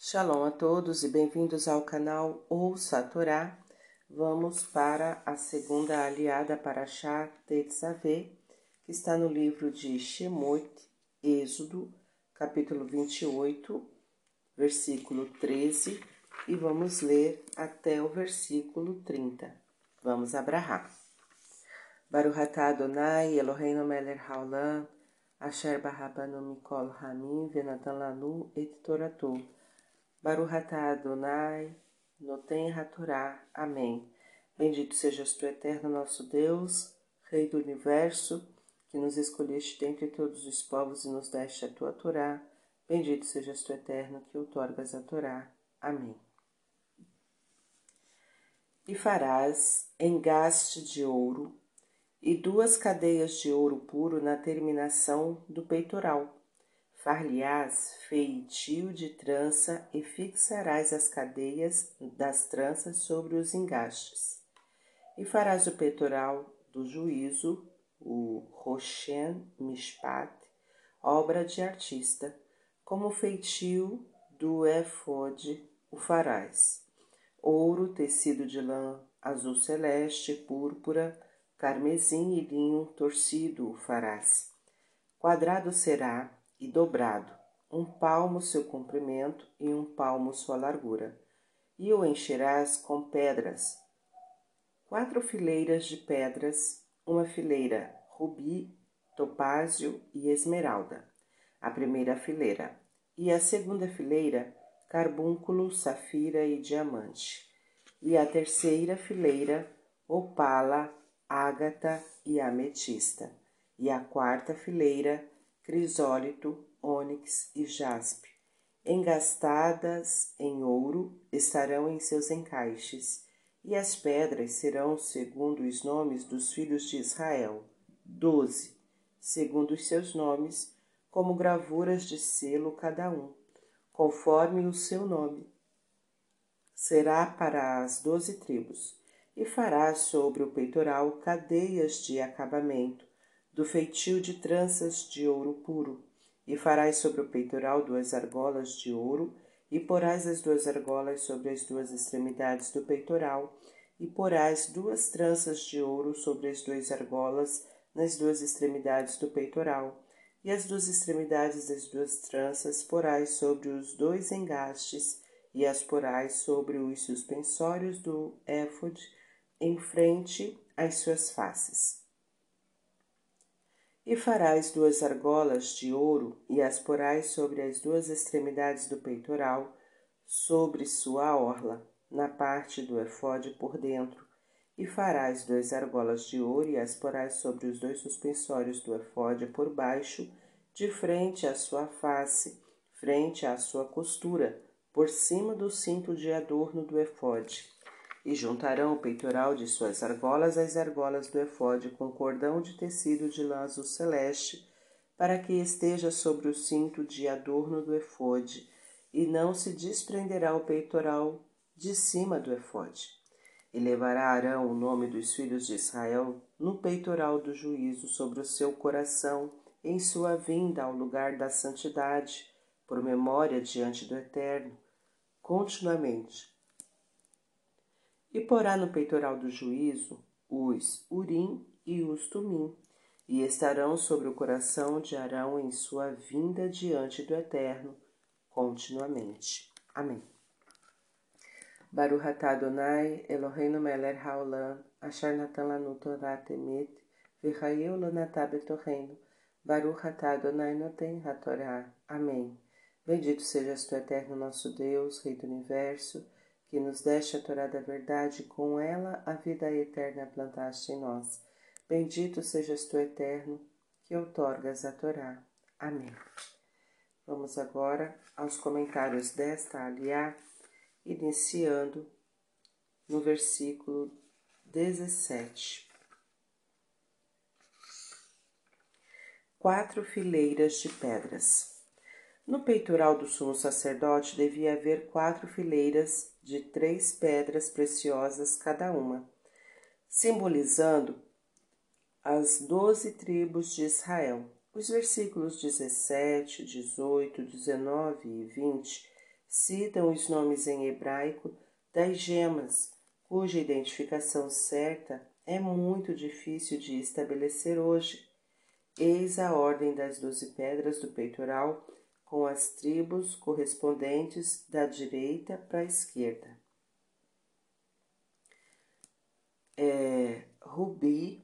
Shalom a todos e bem-vindos ao canal Ouça a Torá. Vamos para a segunda aliada para Shah Tetzaveh, que está no livro de Shemot, Êxodo, capítulo 28, versículo 13, e vamos ler até o versículo 30. Vamos abrahar. Baruch atah Adonai Eloheinu melech haolam, asher barabanu mikol hamim venatan lanu et toratu. Baruch atah Adonai, Noten Hatorá. Amém. Bendito sejas tu, eterno nosso Deus, Rei do Universo, que nos escolheste dentre todos os povos e nos deste a tua Torá. Bendito sejas tu, eterno, que outorgas a Torá. Amém. E farás engaste de ouro e duas cadeias de ouro puro na terminação do peitoral Far-lhe-ás feitio de trança e fixarás as cadeias das tranças sobre os engastes. E farás o peitoral do juízo, o Roshen Mishpat, obra de artista, como feitio do efode o farás. Ouro, tecido de lã azul celeste, púrpura, carmesim e linho torcido o farás. Quadrado será e dobrado, um palmo seu comprimento e um palmo sua largura, e o encherás com pedras, quatro fileiras de pedras, uma fileira rubi, topázio e esmeralda, a primeira fileira, e a segunda fileira carbúnculo, safira e diamante, e a terceira fileira opala, ágata e ametista, e a quarta fileira crisólito, ônix e jaspe. Engastadas em ouro estarão em seus encaixes, e as pedras serão segundo os nomes dos filhos de Israel, doze, segundo os seus nomes, como gravuras de selo cada um, conforme o seu nome. Será para as doze tribos, e fará sobre o peitoral cadeias de acabamento, do feitio de tranças de ouro puro, e farás sobre o peitoral duas argolas de ouro, e porás as duas argolas sobre as duas extremidades do peitoral, e porás duas tranças de ouro sobre as duas argolas nas duas extremidades do peitoral, e as duas extremidades das duas tranças porás sobre os dois engastes, e as porás sobre os suspensórios do éfode, em frente às suas faces. E farás duas argolas de ouro e as porás sobre as duas extremidades do peitoral, sobre sua orla, na parte do efode por dentro. E farás duas argolas de ouro e as porás sobre os dois suspensórios do efode por baixo, de frente à sua face, frente à sua costura, por cima do cinto de adorno do efode e juntarão o peitoral de suas argolas às argolas do efode com cordão de tecido de lã azul celeste, para que esteja sobre o cinto de adorno do efode, e não se desprenderá o peitoral de cima do efode. E levará Arão o nome dos filhos de Israel no peitoral do juízo sobre o seu coração, em sua vinda ao lugar da santidade, por memória diante do Eterno, continuamente e porá no peitoral do juízo os urim e os tumim, e estarão sobre o coração de Arão em sua vinda diante do Eterno continuamente. Amém. Baruch atah Adonai Eloheinu melech haolam asher natan lanu Torah temet v'chayeu lanatah betorreino Baruch atah Adonai noten hatorá. Amém. Bendito sejas tu, Eterno nosso Deus, Rei do Universo, que nos deste a Torá da verdade, com ela a vida eterna plantaste em nós. Bendito sejas tu, eterno, que outorgas a Torá. Amém. Vamos agora aos comentários desta aliá, iniciando no versículo 17. Quatro fileiras de pedras. No peitoral do sumo sacerdote devia haver quatro fileiras de três pedras preciosas cada uma, simbolizando as doze tribos de Israel. Os versículos 17, 18, 19 e 20 citam os nomes em hebraico das gemas, cuja identificação certa é muito difícil de estabelecer hoje. Eis a ordem das doze pedras do peitoral, com as tribos correspondentes da direita para a esquerda. É, Rubi,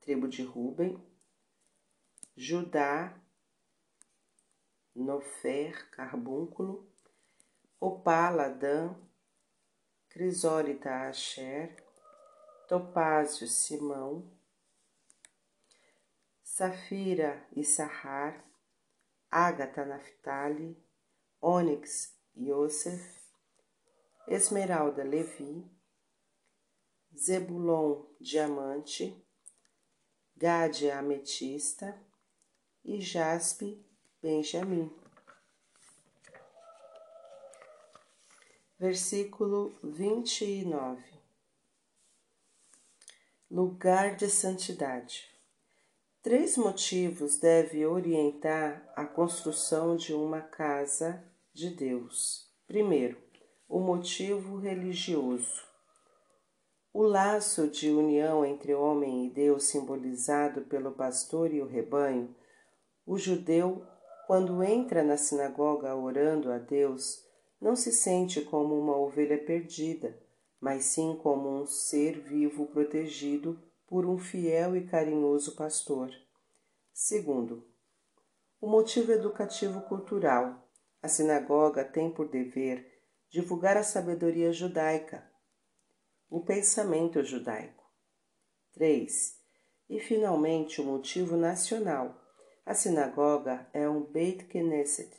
tribo de Ruben, Judá, Nofer, carbúnculo, Opala, Dan, Crisólita, Asher, Topázio, Simão, Safira, Issahar, Ágata, Naphtali, Ônix, Yosef, Esmeralda, Levi, Zebulon, Diamante, Gade, Ametista e Jaspe, Benjamim. Versículo 29 Lugar de santidade. Três motivos devem orientar a construção de uma casa de Deus. Primeiro, o motivo religioso. O laço de união entre homem e Deus, simbolizado pelo pastor e o rebanho, o judeu, quando entra na sinagoga orando a Deus, não se sente como uma ovelha perdida, mas sim como um ser vivo protegido por um fiel e carinhoso pastor. Segundo, o motivo educativo cultural. A sinagoga tem por dever divulgar a sabedoria judaica, o pensamento judaico. 3. E finalmente o motivo nacional. A sinagoga é um Beit Knesset,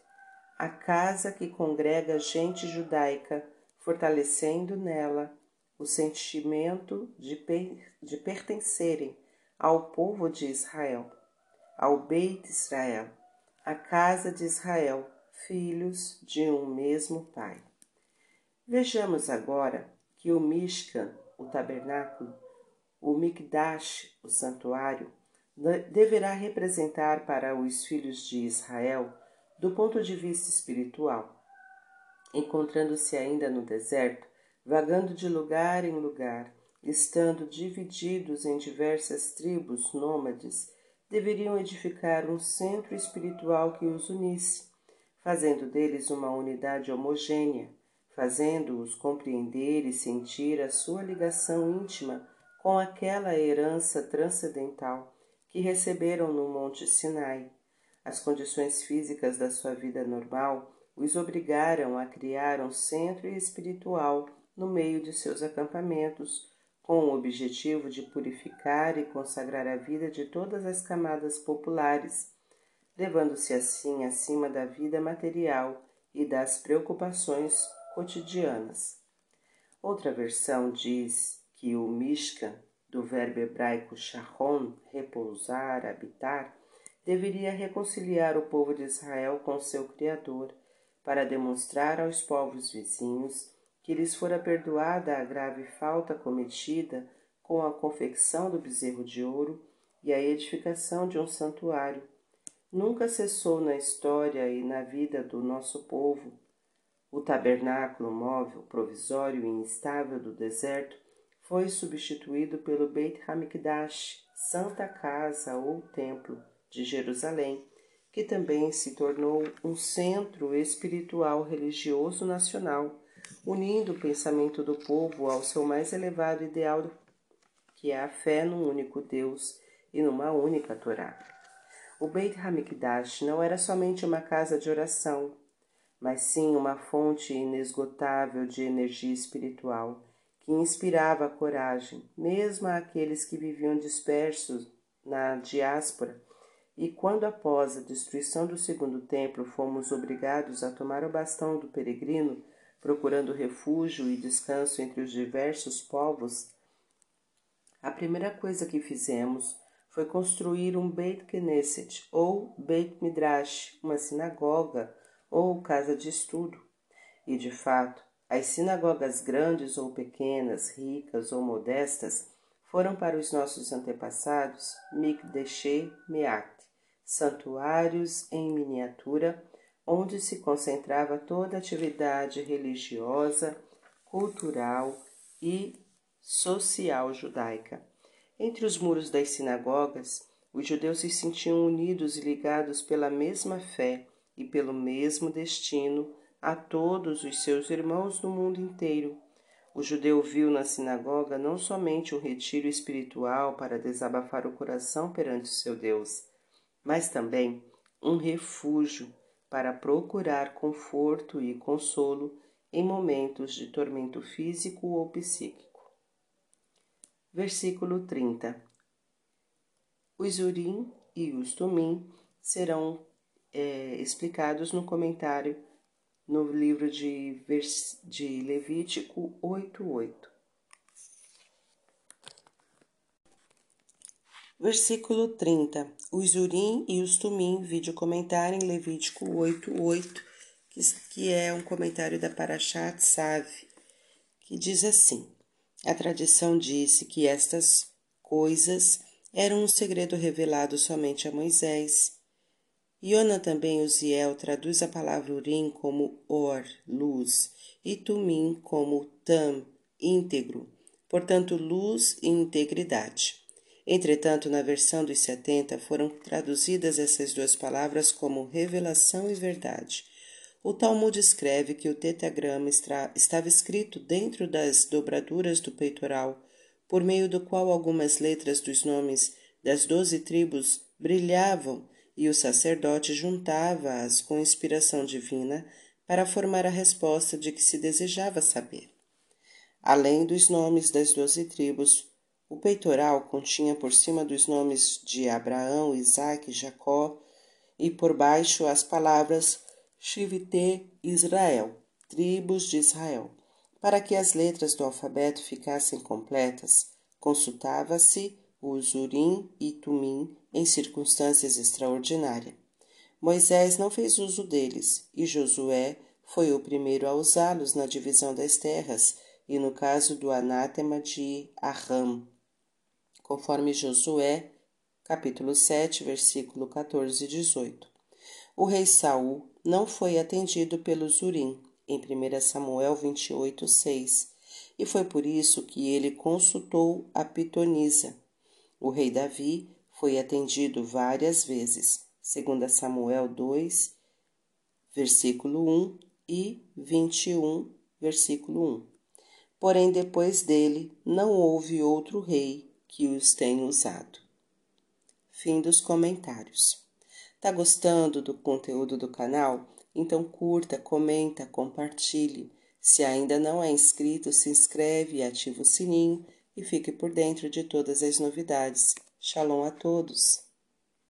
a casa que congrega gente judaica, fortalecendo nela o sentimento de, per de pertencerem ao povo de Israel, ao Beit Israel, a casa de Israel, filhos de um mesmo Pai. Vejamos agora que o Mishkan, o tabernáculo, o Mikdash, o santuário, deverá representar para os filhos de Israel do ponto de vista espiritual. Encontrando-se ainda no deserto, vagando de lugar em lugar, estando divididos em diversas tribos nômades, deveriam edificar um centro espiritual que os unisse, fazendo deles uma unidade homogênea, fazendo-os compreender e sentir a sua ligação íntima com aquela herança transcendental que receberam no Monte Sinai. As condições físicas da sua vida normal os obrigaram a criar um centro espiritual no meio de seus acampamentos, com o objetivo de purificar e consagrar a vida de todas as camadas populares, levando-se assim acima da vida material e das preocupações cotidianas. Outra versão diz que o Mishkan, do verbo hebraico shahon, repousar, habitar, deveria reconciliar o povo de Israel com seu Criador, para demonstrar aos povos vizinhos que lhes fora perdoada a grave falta cometida com a confecção do bezerro de ouro e a edificação de um santuário. Nunca cessou na história e na vida do nosso povo. O tabernáculo móvel, provisório e instável do deserto foi substituído pelo Beit Hamikdash, Santa Casa ou Templo de Jerusalém, que também se tornou um centro espiritual religioso nacional, unindo o pensamento do povo ao seu mais elevado ideal, que é a fé num único Deus e numa única Torá. O Beit Hamikdash não era somente uma casa de oração, mas sim uma fonte inesgotável de energia espiritual que inspirava coragem, mesmo àqueles que viviam dispersos na diáspora. E quando, após a destruição do segundo templo, fomos obrigados a tomar o bastão do peregrino, procurando refúgio e descanso entre os diversos povos, a primeira coisa que fizemos foi construir um Beit Knesset ou Beit Midrash, uma sinagoga ou casa de estudo. E de fato, as sinagogas grandes ou pequenas, ricas ou modestas, foram para os nossos antepassados Mikdeshe Meat, santuários em miniatura, onde se concentrava toda a atividade religiosa, cultural e social judaica. Entre os muros das sinagogas, os judeus se sentiam unidos e ligados pela mesma fé e pelo mesmo destino a todos os seus irmãos do mundo inteiro. O judeu viu na sinagoga não somente um retiro espiritual para desabafar o coração perante seu Deus, mas também um refúgio para procurar conforto e consolo em momentos de tormento físico ou psíquico. Versículo 30 Os Urim e os Tumim serão é, explicados no comentário no livro de, de Levítico 8.8. Versículo 30. Os Urim e os Tumim, vídeo comentário em Levítico 8.8, que, que é um comentário da Parashat Sav, que diz assim, a tradição disse que estas coisas eram um segredo revelado somente a Moisés, Iona também Uziel traduz a palavra Urim como Or, luz, e Tumim como Tam, íntegro, portanto, luz e integridade. Entretanto, na versão dos 70 foram traduzidas essas duas palavras como revelação e verdade. O Talmud escreve que o tetagrama estava escrito dentro das dobraduras do peitoral, por meio do qual algumas letras dos nomes das doze tribos brilhavam e o sacerdote juntava-as com inspiração divina para formar a resposta de que se desejava saber. Além dos nomes das doze tribos, o peitoral continha por cima dos nomes de Abraão, Isaac Jacó e por baixo as palavras Shivite Israel, tribos de Israel. Para que as letras do alfabeto ficassem completas, consultava-se os Urim e Tumim em circunstâncias extraordinárias. Moisés não fez uso deles, e Josué foi o primeiro a usá-los na divisão das terras e no caso do anátema de Arram, conforme Josué, capítulo 7, versículo 14 e 18. O rei Saul não foi atendido pelos Urim, em 1 Samuel 28, 6, e foi por isso que ele consultou a Pitonisa. O rei Davi foi atendido várias vezes, segundo Samuel 2, versículo 1 e 21, versículo 1. Porém, depois dele, não houve outro rei que os tenha usado. Fim dos comentários. Tá gostando do conteúdo do canal? Então curta, comenta, compartilhe. Se ainda não é inscrito, se inscreve e ativa o sininho e fique por dentro de todas as novidades. Shalom a todos!